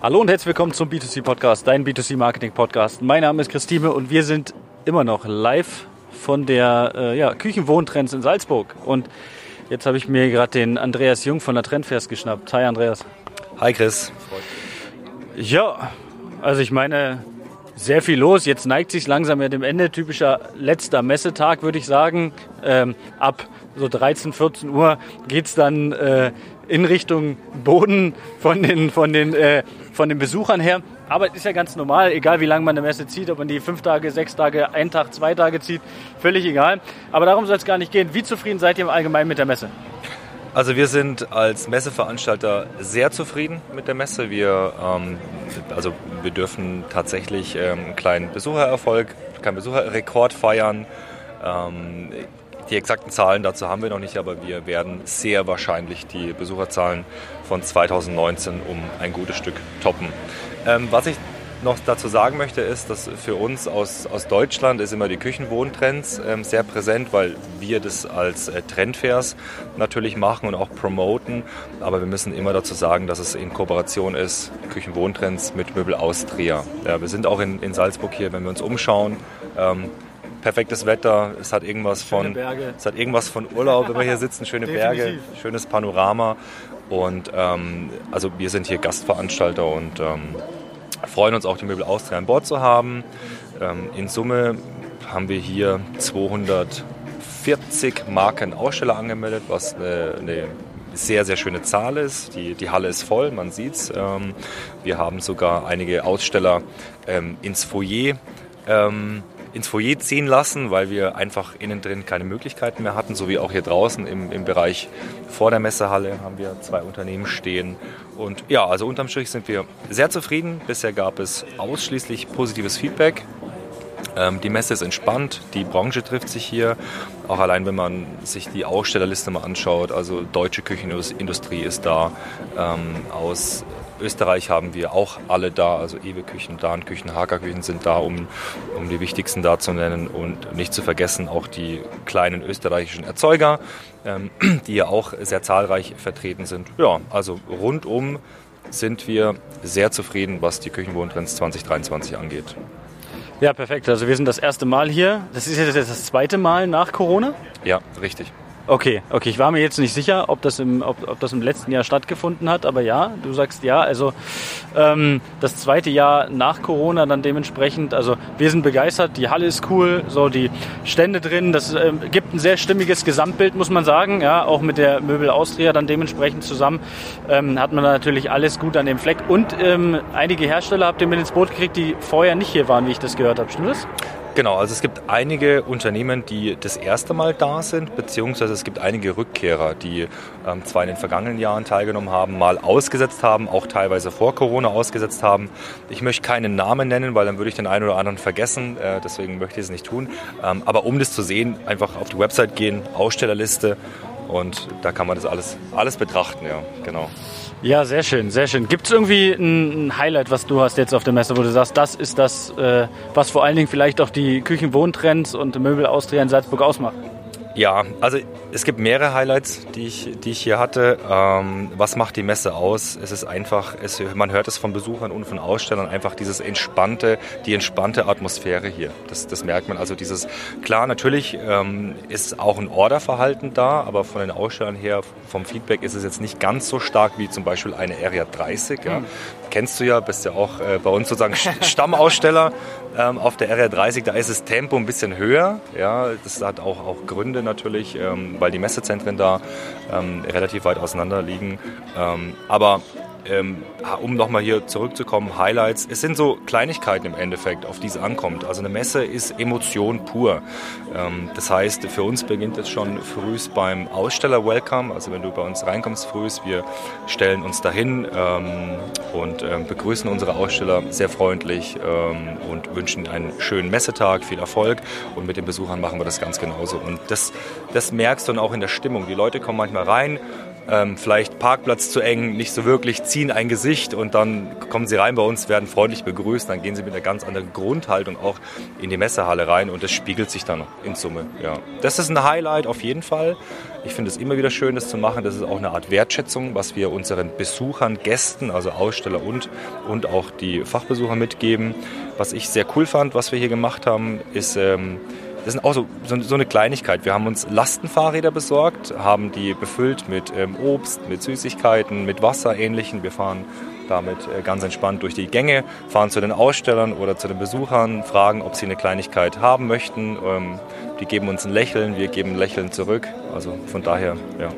Hallo und herzlich willkommen zum B2C Podcast, dein B2C Marketing Podcast. Mein Name ist Christine und wir sind immer noch live von der äh, ja, Küchenwohntrends in Salzburg. Und jetzt habe ich mir gerade den Andreas Jung von der Trendfest geschnappt. Hi Andreas. Hi Chris. Ja, also ich meine, sehr viel los. Jetzt neigt sich langsam ja dem Ende. Typischer letzter Messetag, würde ich sagen. Ähm, ab so 13, 14 Uhr geht es dann äh, in Richtung Boden von den, von, den, äh, von den Besuchern her. Aber es ist ja ganz normal, egal wie lange man eine Messe zieht, ob man die fünf Tage, sechs Tage, ein Tag, zwei Tage zieht, völlig egal. Aber darum soll es gar nicht gehen. Wie zufrieden seid ihr im Allgemeinen mit der Messe? Also wir sind als Messeveranstalter sehr zufrieden mit der Messe. Wir, ähm, also wir dürfen tatsächlich ähm, einen kleinen Besuchererfolg, einen kleinen Besucherrekord feiern. Ähm, die exakten Zahlen dazu haben wir noch nicht, aber wir werden sehr wahrscheinlich die Besucherzahlen von 2019 um ein gutes Stück toppen. Ähm, was ich noch dazu sagen möchte, ist, dass für uns aus, aus Deutschland ist immer die Küchenwohntrends ähm, sehr präsent, weil wir das als äh, Trendfairs natürlich machen und auch promoten. Aber wir müssen immer dazu sagen, dass es in Kooperation ist, Küchenwohntrends mit Möbel Austria. Ja, wir sind auch in, in Salzburg hier, wenn wir uns umschauen. Ähm, perfektes Wetter, es hat irgendwas von, es hat irgendwas von Urlaub, wenn wir hier sitzen, schöne Berge, schönes Panorama. Und ähm, also wir sind hier Gastveranstalter und ähm, freuen uns auch, die Möbel Austria an Bord zu haben. Ähm, in Summe haben wir hier 240 Marken Aussteller angemeldet, was eine, eine sehr, sehr schöne Zahl ist. Die, die Halle ist voll, man sieht es. Ähm, wir haben sogar einige Aussteller ähm, ins Foyer ähm, ins Foyer ziehen lassen, weil wir einfach innen drin keine Möglichkeiten mehr hatten, so wie auch hier draußen im, im Bereich vor der Messehalle haben wir zwei Unternehmen stehen. Und ja, also unterm Strich sind wir sehr zufrieden. Bisher gab es ausschließlich positives Feedback. Ähm, die Messe ist entspannt, die Branche trifft sich hier. Auch allein, wenn man sich die Ausstellerliste mal anschaut, also deutsche Küchenindustrie ist da, ähm, aus Österreich haben wir auch alle da, also Ewe-Küchen, Dahn-Küchen, Hager-Küchen sind da, um, um die wichtigsten da zu nennen. Und nicht zu vergessen auch die kleinen österreichischen Erzeuger, ähm, die ja auch sehr zahlreich vertreten sind. Ja, also rundum sind wir sehr zufrieden, was die Küchenwohntrends 2023 angeht. Ja, perfekt. Also wir sind das erste Mal hier. Das ist jetzt das zweite Mal nach Corona? Ja, richtig. Okay, okay. Ich war mir jetzt nicht sicher, ob das im, ob, ob das im letzten Jahr stattgefunden hat, aber ja, du sagst ja. Also ähm, das zweite Jahr nach Corona dann dementsprechend. Also wir sind begeistert, die Halle ist cool, so die Stände drin. Das ähm, gibt ein sehr stimmiges Gesamtbild, muss man sagen. Ja, auch mit der Möbel Austria dann dementsprechend zusammen ähm, hat man natürlich alles gut an dem Fleck. Und ähm, einige Hersteller habt ihr mit ins Boot gekriegt, die vorher nicht hier waren, wie ich das gehört habe. Stimmt das? Genau, also es gibt einige Unternehmen, die das erste Mal da sind, beziehungsweise es gibt einige Rückkehrer, die ähm, zwar in den vergangenen Jahren teilgenommen haben, mal ausgesetzt haben, auch teilweise vor Corona ausgesetzt haben. Ich möchte keinen Namen nennen, weil dann würde ich den einen oder anderen vergessen, äh, deswegen möchte ich es nicht tun. Ähm, aber um das zu sehen, einfach auf die Website gehen, Ausstellerliste und da kann man das alles, alles betrachten, ja, genau. Ja, sehr schön, sehr schön. Gibt es irgendwie ein, Highlight, was du hast jetzt auf der Messe, wo du sagst, das ist das, äh, was vor allen Dingen vielleicht auch die Küchenwohntrends und Möbel Austria in Salzburg ausmacht? Ja, also es gibt mehrere Highlights, die ich, die ich hier hatte. Ähm, was macht die Messe aus? Es ist einfach, es, man hört es von Besuchern und von Ausstellern, einfach dieses entspannte, die entspannte Atmosphäre hier. Das, das merkt man. Also dieses, klar, natürlich ähm, ist auch ein Orderverhalten da, aber von den Ausstellern her, vom Feedback ist es jetzt nicht ganz so stark wie zum Beispiel eine Area 30. Ja. Mhm. Kennst du ja, bist ja auch äh, bei uns sozusagen Stammaussteller ähm, auf der Area 30. Da ist das Tempo ein bisschen höher. Ja, das hat auch, auch Gründe natürlich, ähm, weil die Messezentren da ähm, relativ weit auseinander liegen. Ähm, aber ähm, um nochmal hier zurückzukommen, Highlights, es sind so Kleinigkeiten im Endeffekt, auf die es ankommt. Also eine Messe ist Emotion pur. Ähm, das heißt, für uns beginnt es schon frühst beim Aussteller-Welcome. Also wenn du bei uns reinkommst frühst, wir stellen uns dahin ähm, und ähm, begrüßen unsere Aussteller sehr freundlich ähm, und wünschen einen schönen Messetag, viel Erfolg. Und mit den Besuchern machen wir das ganz genauso. Und das, das merkst du dann auch in der Stimmung. Die Leute kommen manchmal rein, ähm, vielleicht Parkplatz zu eng, nicht so wirklich, ziehen ein Gesicht und dann kommen sie rein bei uns, werden freundlich begrüßt, dann gehen sie mit einer ganz anderen Grundhaltung auch in die Messehalle rein und das spiegelt sich dann in Summe. Ja. Das ist ein Highlight auf jeden Fall. Ich finde es immer wieder schön, das zu machen. Das ist auch eine Art Wertschätzung, was wir unseren Besuchern, Gästen, also Aussteller und, und auch die Fachbesucher mitgeben. Was ich sehr cool fand, was wir hier gemacht haben, ist, ähm, das ist auch so, so, so, eine Kleinigkeit. Wir haben uns Lastenfahrräder besorgt, haben die befüllt mit ähm, Obst, mit Süßigkeiten, mit Wasser ähnlichen. Wir fahren damit äh, ganz entspannt durch die Gänge, fahren zu den Ausstellern oder zu den Besuchern, fragen, ob sie eine Kleinigkeit haben möchten. Ähm, die geben uns ein Lächeln, wir geben ein Lächeln zurück. Also von daher, ja.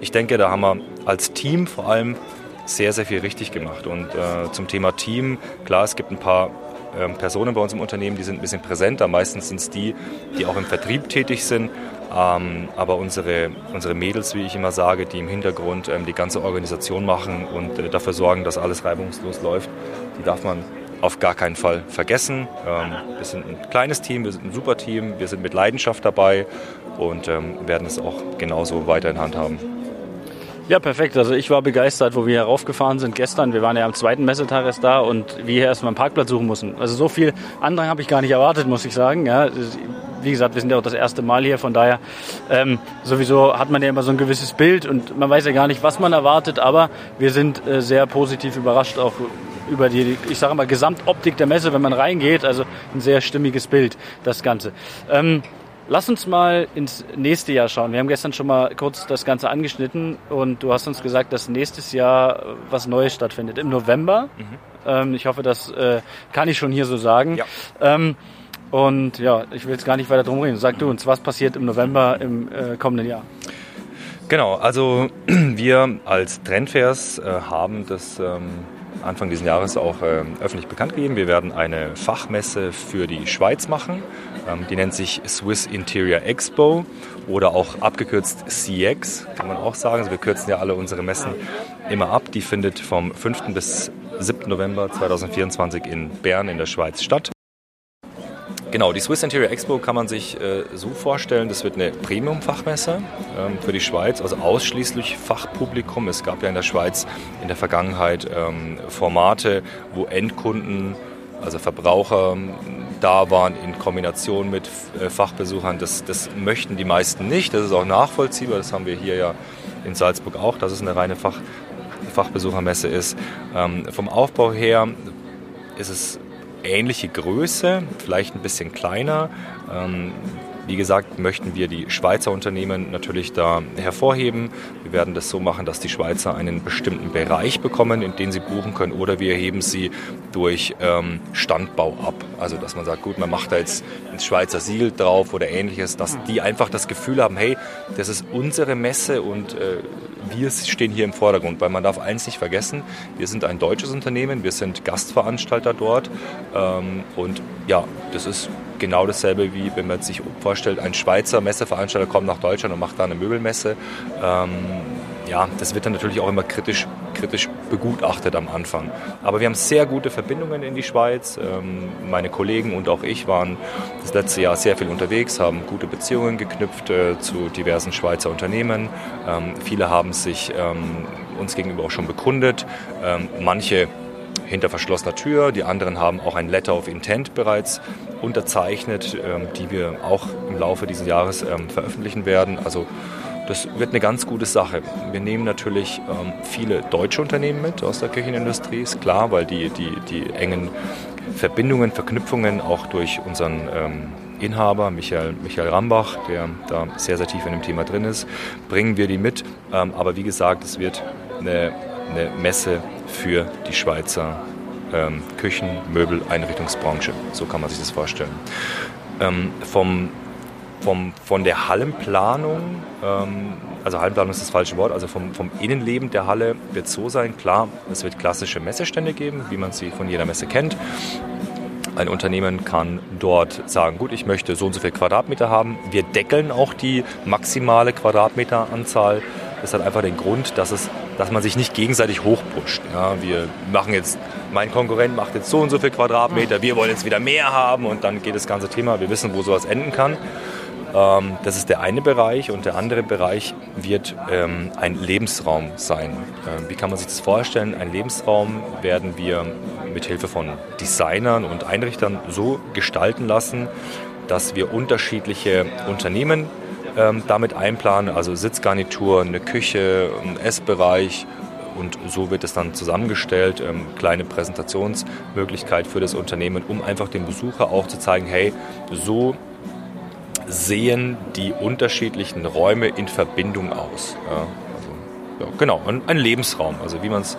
Ich denke, da haben wir als Team vor allem sehr, sehr viel richtig gemacht. Und äh, zum Thema Team, klar, es gibt ein paar Personen bei uns im Unternehmen, die sind ein bisschen präsenter. Meistens sind es die, die auch im Vertrieb tätig sind. Ähm, aber unsere, unsere Mädels, wie ich immer sage, die im Hintergrund ähm, die ganze Organisation machen und äh, dafür sorgen, dass alles reibungslos läuft, die darf man auf gar keinen Fall vergessen. Ähm, wir sind ein kleines Team, wir sind ein super Team, wir sind mit Leidenschaft dabei und ähm, werden es auch genauso weiter in Hand haben. Ja, perfekt. Also ich war begeistert, wo wir heraufgefahren sind gestern. Wir waren ja am zweiten Messetag erst da und wir hier erstmal einen Parkplatz suchen mussten. Also so viel Andrang habe ich gar nicht erwartet, muss ich sagen. Ja, wie gesagt, wir sind ja auch das erste Mal hier, von daher ähm, sowieso hat man ja immer so ein gewisses Bild und man weiß ja gar nicht, was man erwartet, aber wir sind äh, sehr positiv überrascht auch über die, ich sage mal, Gesamtoptik der Messe, wenn man reingeht. Also ein sehr stimmiges Bild, das Ganze. Ähm, Lass uns mal ins nächste Jahr schauen. Wir haben gestern schon mal kurz das Ganze angeschnitten und du hast uns gesagt, dass nächstes Jahr was Neues stattfindet. Im November. Mhm. Ähm, ich hoffe, das äh, kann ich schon hier so sagen. Ja. Ähm, und ja, ich will jetzt gar nicht weiter drum reden. Sag du uns, was passiert im November im äh, kommenden Jahr? Genau, also wir als Trendfairs äh, haben das ähm, Anfang dieses Jahres auch äh, öffentlich bekannt gegeben. Wir werden eine Fachmesse für die Schweiz machen. Ähm, die nennt sich Swiss Interior Expo oder auch abgekürzt CX, kann man auch sagen. Also wir kürzen ja alle unsere Messen immer ab. Die findet vom 5. bis 7. November 2024 in Bern in der Schweiz statt. Genau, die Swiss Interior Expo kann man sich äh, so vorstellen, das wird eine Premium-Fachmesse ähm, für die Schweiz, also ausschließlich Fachpublikum. Es gab ja in der Schweiz in der Vergangenheit ähm, Formate, wo Endkunden, also Verbraucher, da waren in Kombination mit äh, Fachbesuchern. Das, das möchten die meisten nicht, das ist auch nachvollziehbar, das haben wir hier ja in Salzburg auch, dass es eine reine Fach, Fachbesuchermesse ist. Ähm, vom Aufbau her ist es ähnliche Größe, vielleicht ein bisschen kleiner. Ähm, wie gesagt, möchten wir die Schweizer Unternehmen natürlich da hervorheben. Wir werden das so machen, dass die Schweizer einen bestimmten Bereich bekommen, in den sie buchen können, oder wir heben sie durch ähm, Standbau ab. Also, dass man sagt, gut, man macht da jetzt ein Schweizer Siegel drauf oder ähnliches, dass die einfach das Gefühl haben, hey, das ist unsere Messe und äh, wir stehen hier im Vordergrund, weil man darf eins nicht vergessen, wir sind ein deutsches Unternehmen, wir sind Gastveranstalter dort ähm, und ja, das ist genau dasselbe wie wenn man sich vorstellt, ein Schweizer Messeveranstalter kommt nach Deutschland und macht da eine Möbelmesse. Ähm, ja, das wird dann natürlich auch immer kritisch, kritisch begutachtet am Anfang. Aber wir haben sehr gute Verbindungen in die Schweiz. Ähm, meine Kollegen und auch ich waren das letzte Jahr sehr viel unterwegs, haben gute Beziehungen geknüpft äh, zu diversen Schweizer Unternehmen. Ähm, viele haben sich ähm, uns gegenüber auch schon bekundet. Manche hinter verschlossener Tür. Die anderen haben auch ein Letter of Intent bereits unterzeichnet, die wir auch im Laufe dieses Jahres veröffentlichen werden. Also das wird eine ganz gute Sache. Wir nehmen natürlich ähm, viele deutsche Unternehmen mit aus der Küchenindustrie, ist klar, weil die, die, die engen Verbindungen, Verknüpfungen auch durch unseren Inhaber, Michael, Michael Rambach, der da sehr, sehr tief in dem Thema drin ist, bringen wir die mit. aber wie gesagt, es wird eine, eine Messe für die Schweizer ähm, Küchen-, Möbel-, Einrichtungsbranche. So kann man sich das vorstellen. Ähm, vom, vom, von der Hallenplanung, ähm, also Hallenplanung ist das falsche Wort, also vom, vom Innenleben der Halle wird so sein, klar, es wird klassische Messestände geben, wie man sie von jeder Messe kennt. Ein Unternehmen kann dort sagen, gut, ich möchte so und so viel Quadratmeter haben. Wir deckeln auch die maximale Quadratmeteranzahl. Das hat einfach den Grund, dass, es, dass man sich nicht gegenseitig hochpusht. Ja, wir machen jetzt, mein Konkurrent macht jetzt so und so viel Quadratmeter, wir wollen jetzt wieder mehr haben und dann geht das ganze Thema, wir wissen, wo sowas enden kann. Ähm, das ist der eine Bereich und der andere Bereich wird ähm, ein Lebensraum sein. Ähm, wie kann man sich das vorstellen? Ein Lebensraum werden wir mit Hilfe von Designern und Einrichtern so gestalten lassen, dass wir unterschiedliche Unternehmen damit einplanen, also Sitzgarnitur, eine Küche, ein Essbereich, und so wird es dann zusammengestellt, ähm, kleine Präsentationsmöglichkeit für das Unternehmen, um einfach dem Besucher auch zu zeigen, hey, so sehen die unterschiedlichen Räume in Verbindung aus. Ja, also, ja, genau, ein, ein, Lebensraum, also wie man es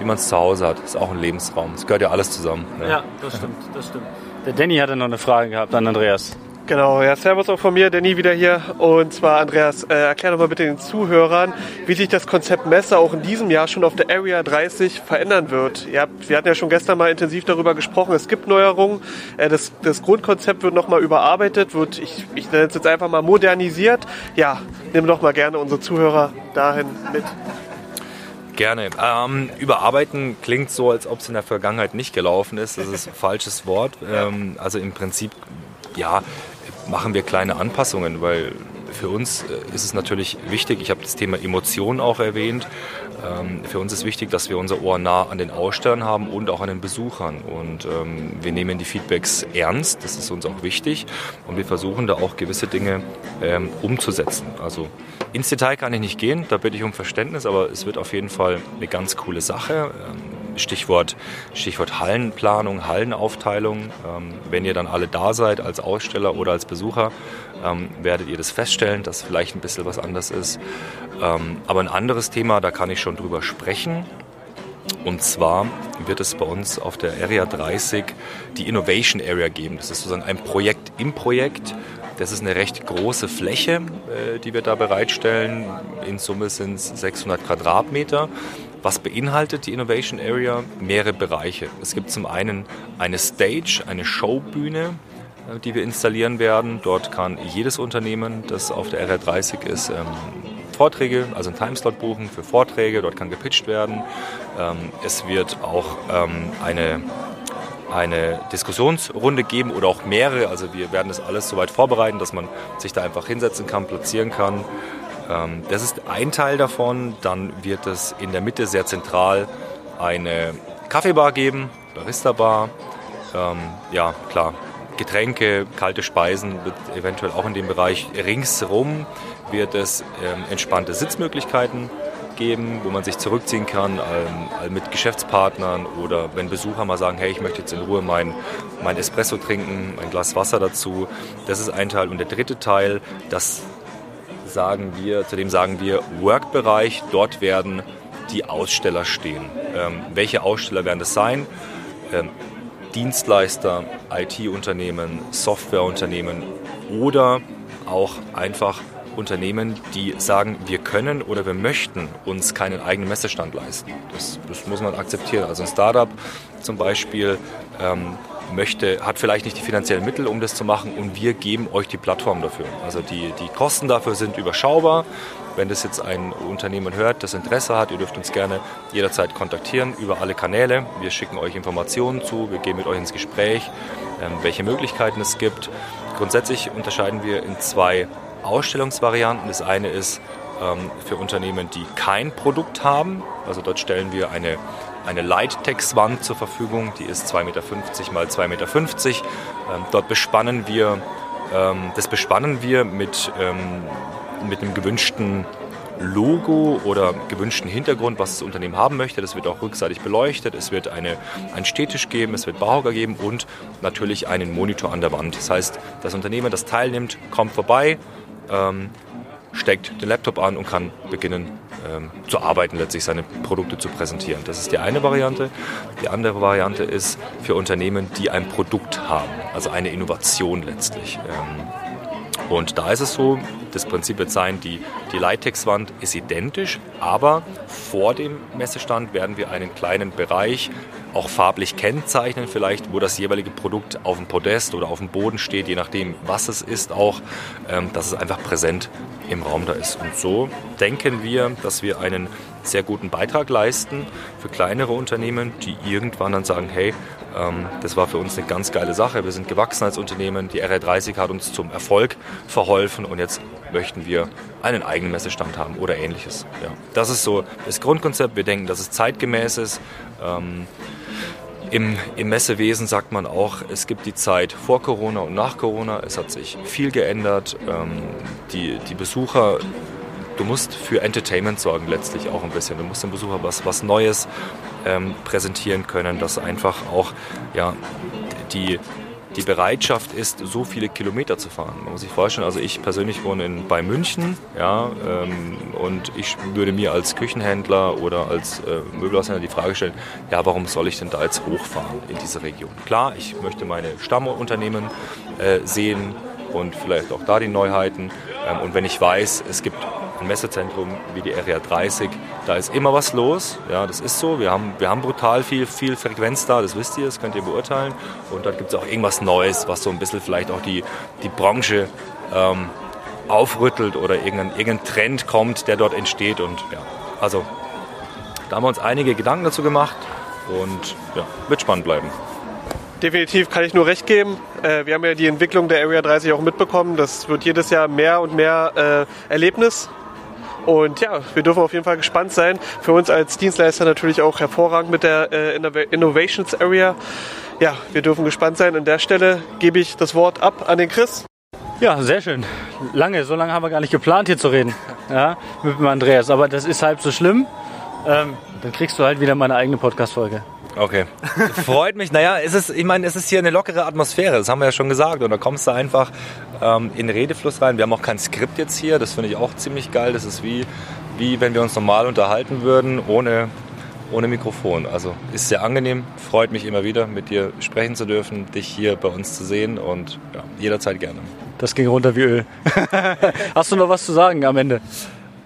wie zu Hause hat, ist auch ein Lebensraum. Es gehört ja alles zusammen. Ne? Ja, das stimmt, das stimmt. Der Danny hatte noch eine Frage gehabt an Andreas. Genau, ja, Servus auch von mir, Danny wieder hier. Und zwar, Andreas, äh, erklär doch mal bitte den Zuhörern, wie sich das Konzept Messe auch in diesem Jahr schon auf der Area 30 verändern wird. Ihr habt, wir hatten ja schon gestern mal intensiv darüber gesprochen, es gibt Neuerungen. Äh, das, das Grundkonzept wird nochmal überarbeitet, wird, ich, ich nenne es jetzt einfach mal modernisiert. Ja, nimm doch mal gerne unsere Zuhörer dahin mit. Gerne. Ähm, überarbeiten klingt so, als ob es in der Vergangenheit nicht gelaufen ist. Das ist ein falsches Wort. Ähm, also im Prinzip, ja, machen wir kleine Anpassungen, weil für uns äh, ist es natürlich wichtig, ich habe das Thema Emotionen auch erwähnt, ähm, für uns ist wichtig, dass wir unser Ohr nah an den Ausstellern haben und auch an den Besuchern. Und ähm, wir nehmen die Feedbacks ernst, das ist uns auch wichtig. Und wir versuchen da auch gewisse Dinge ähm, umzusetzen. Also ins Detail kann ich nicht gehen, da bitte ich um Verständnis, aber es wird auf jeden Fall eine ganz coole Sache. Stichwort, Stichwort Hallenplanung, Hallenaufteilung. Ähm, wenn ihr dann alle da seid als Aussteller oder als Besucher, ähm, werdet ihr das feststellen, dass vielleicht ein bisschen was anders ist. Ähm, aber ein anderes Thema, da kann ich schon drüber sprechen. Und zwar wird es bei uns auf der Area 30 die Innovation Area geben. Das ist sozusagen ein Projekt im Projekt. Das ist eine recht große Fläche, äh, die wir da bereitstellen. In Summe sind es 600 Quadratmeter. Was beinhaltet die Innovation Area? Mehrere Bereiche. Es gibt zum einen eine Stage, eine Showbühne, äh, die wir installieren werden. Dort kann jedes Unternehmen, das auf der RR30 ist, ähm, Vorträge, also einen Timeslot buchen für Vorträge. Dort kann gepitcht werden. Ähm, es wird auch ähm, eine eine Diskussionsrunde geben oder auch mehrere. Also wir werden das alles soweit vorbereiten, dass man sich da einfach hinsetzen kann, platzieren kann. Ähm, das ist ein Teil davon. Dann wird es in der Mitte sehr zentral eine Kaffeebar geben, Barista-Bar. Ähm, ja, klar, Getränke, kalte Speisen wird eventuell auch in dem Bereich. Ringsrum wird es ähm, entspannte Sitzmöglichkeiten geben, wo man sich zurückziehen kann mit Geschäftspartnern oder wenn Besucher mal sagen, hey, ich möchte jetzt in Ruhe mein, mein Espresso trinken, ein Glas Wasser dazu. Das ist ein Teil. Und der dritte Teil, das sagen wir, zudem sagen wir Workbereich. Dort werden die Aussteller stehen. Ähm, welche Aussteller werden das sein? Ähm, Dienstleister, IT-Unternehmen, Softwareunternehmen oder auch einfach Unternehmen, die sagen, wir können oder wir möchten uns keinen eigenen Messestand leisten. Das, das muss man akzeptieren. Also ein Startup zum Beispiel ähm, möchte, hat vielleicht nicht die finanziellen Mittel, um das zu machen und wir geben euch die Plattform dafür. Also die, die Kosten dafür sind überschaubar. Wenn das jetzt ein Unternehmen hört, das Interesse hat, ihr dürft uns gerne jederzeit kontaktieren über alle Kanäle. Wir schicken euch Informationen zu, wir gehen mit euch ins Gespräch, ähm, welche Möglichkeiten es gibt. Grundsätzlich unterscheiden wir in zwei Ausstellungsvarianten. Das eine ist ähm, für Unternehmen, die kein Produkt haben. Also dort stellen wir eine eine Light-Text-Wand zur Verfügung, die ist 2,50 Meter mal 2,50 Meter. Ähm, dort bespannen wir, ähm, das bespannen wir mit, ähm, mit einem gewünschten Logo oder gewünschten Hintergrund, was das Unternehmen haben möchte. Das wird auch rückseitig beleuchtet. Es wird eine, einen Stehtisch geben, es wird Bauhocker geben und natürlich einen Monitor an der Wand. Das heißt, das Unternehmen, das teilnimmt, kommt vorbei, ähm, steckt den Laptop an und kann beginnen ähm, zu arbeiten, letztlich seine Produkte zu präsentieren. Das ist die eine Variante. Die andere Variante ist für Unternehmen, die ein Produkt haben, also eine Innovation letztlich. Ähm, und da ist es so, das Prinzip wird sein, die, Die Lighttex-Wand ist identisch, aber vor dem Messestand werden wir einen kleinen Bereich auch farblich kennzeichnen, vielleicht, wo das jeweilige Produkt auf dem Podest oder auf dem Boden steht, je nachdem, was es ist, auch, ähm, dass es einfach präsent im Raum da ist. Und so denken wir, dass wir einen sehr guten Beitrag leisten für kleinere Unternehmen, die irgendwann dann sagen, hey, ähm, das war für uns eine ganz geile Sache. Wir sind gewachsen als Unternehmen. Die RR30 hat uns zum Erfolg verholfen und jetzt möchten wir einen eigenen Messestand haben oder ähnliches. Ja. Das ist so das Grundkonzept. Wir denken, dass es zeitgemäß ist. Ähm, im, Im Messewesen sagt man auch, es gibt die Zeit vor Corona und nach Corona. Es hat sich viel geändert. Ähm, die, die Besucher du musst für Entertainment sorgen letztlich auch ein bisschen. Du musst dem Besucher was, was Neues ähm, präsentieren können, dass einfach auch ja, die, die Bereitschaft ist, so viele Kilometer zu fahren. Man muss sich vorstellen, also ich persönlich wohne in, bei München ja, ähm, und ich würde mir als Küchenhändler oder als äh, Möbelhaushändler die Frage stellen, ja, warum soll ich denn da jetzt hochfahren in diese Region? Klar, ich möchte meine Stammunternehmen äh, sehen und vielleicht auch da die Neuheiten. Ähm, und wenn ich weiß, es gibt ein Messezentrum wie die Area 30, da ist immer was los. Ja, das ist so. Wir haben, wir haben brutal viel, viel Frequenz da, das wisst ihr, das könnt ihr beurteilen. Und dann gibt es auch irgendwas Neues, was so ein bisschen vielleicht auch die, die Branche ähm, aufrüttelt oder irgendein, irgendein Trend kommt, der dort entsteht. Und ja, also da haben wir uns einige Gedanken dazu gemacht und ja, wird spannend bleiben. Definitiv kann ich nur recht geben. Äh, wir haben ja die Entwicklung der Area 30 auch mitbekommen. Das wird jedes Jahr mehr und mehr äh, Erlebnis. Und ja, wir dürfen auf jeden Fall gespannt sein. Für uns als Dienstleister natürlich auch hervorragend mit der äh, Innovations Area. Ja, wir dürfen gespannt sein. An der Stelle gebe ich das Wort ab an den Chris. Ja, sehr schön. Lange, so lange haben wir gar nicht geplant, hier zu reden. Ja, mit dem Andreas. Aber das ist halb so schlimm. Ähm, dann kriegst du halt wieder meine eigene Podcast-Folge. Okay. Freut mich. Naja, es ist, ich meine, es ist hier eine lockere Atmosphäre, das haben wir ja schon gesagt. Und da kommst du einfach ähm, in den Redefluss rein. Wir haben auch kein Skript jetzt hier, das finde ich auch ziemlich geil. Das ist wie, wie wenn wir uns normal unterhalten würden, ohne, ohne Mikrofon. Also ist sehr angenehm, freut mich immer wieder, mit dir sprechen zu dürfen, dich hier bei uns zu sehen und ja, jederzeit gerne. Das ging runter wie Öl. Hast du noch was zu sagen am Ende?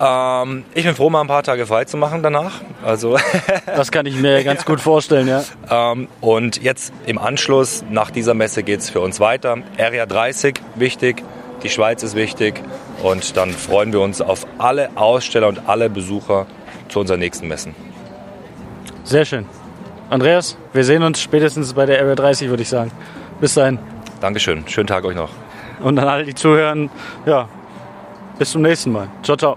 Ähm, ich bin froh, mal ein paar Tage frei zu machen danach. Also das kann ich mir ganz gut vorstellen, ja. Ähm, und jetzt im Anschluss, nach dieser Messe geht es für uns weiter. Area 30, wichtig. Die Schweiz ist wichtig. Und dann freuen wir uns auf alle Aussteller und alle Besucher zu unseren nächsten Messen. Sehr schön. Andreas, wir sehen uns spätestens bei der Area 30, würde ich sagen. Bis dahin. Dankeschön. Schönen Tag euch noch. Und an alle, die zuhören, ja, bis zum nächsten Mal. Ciao, ciao.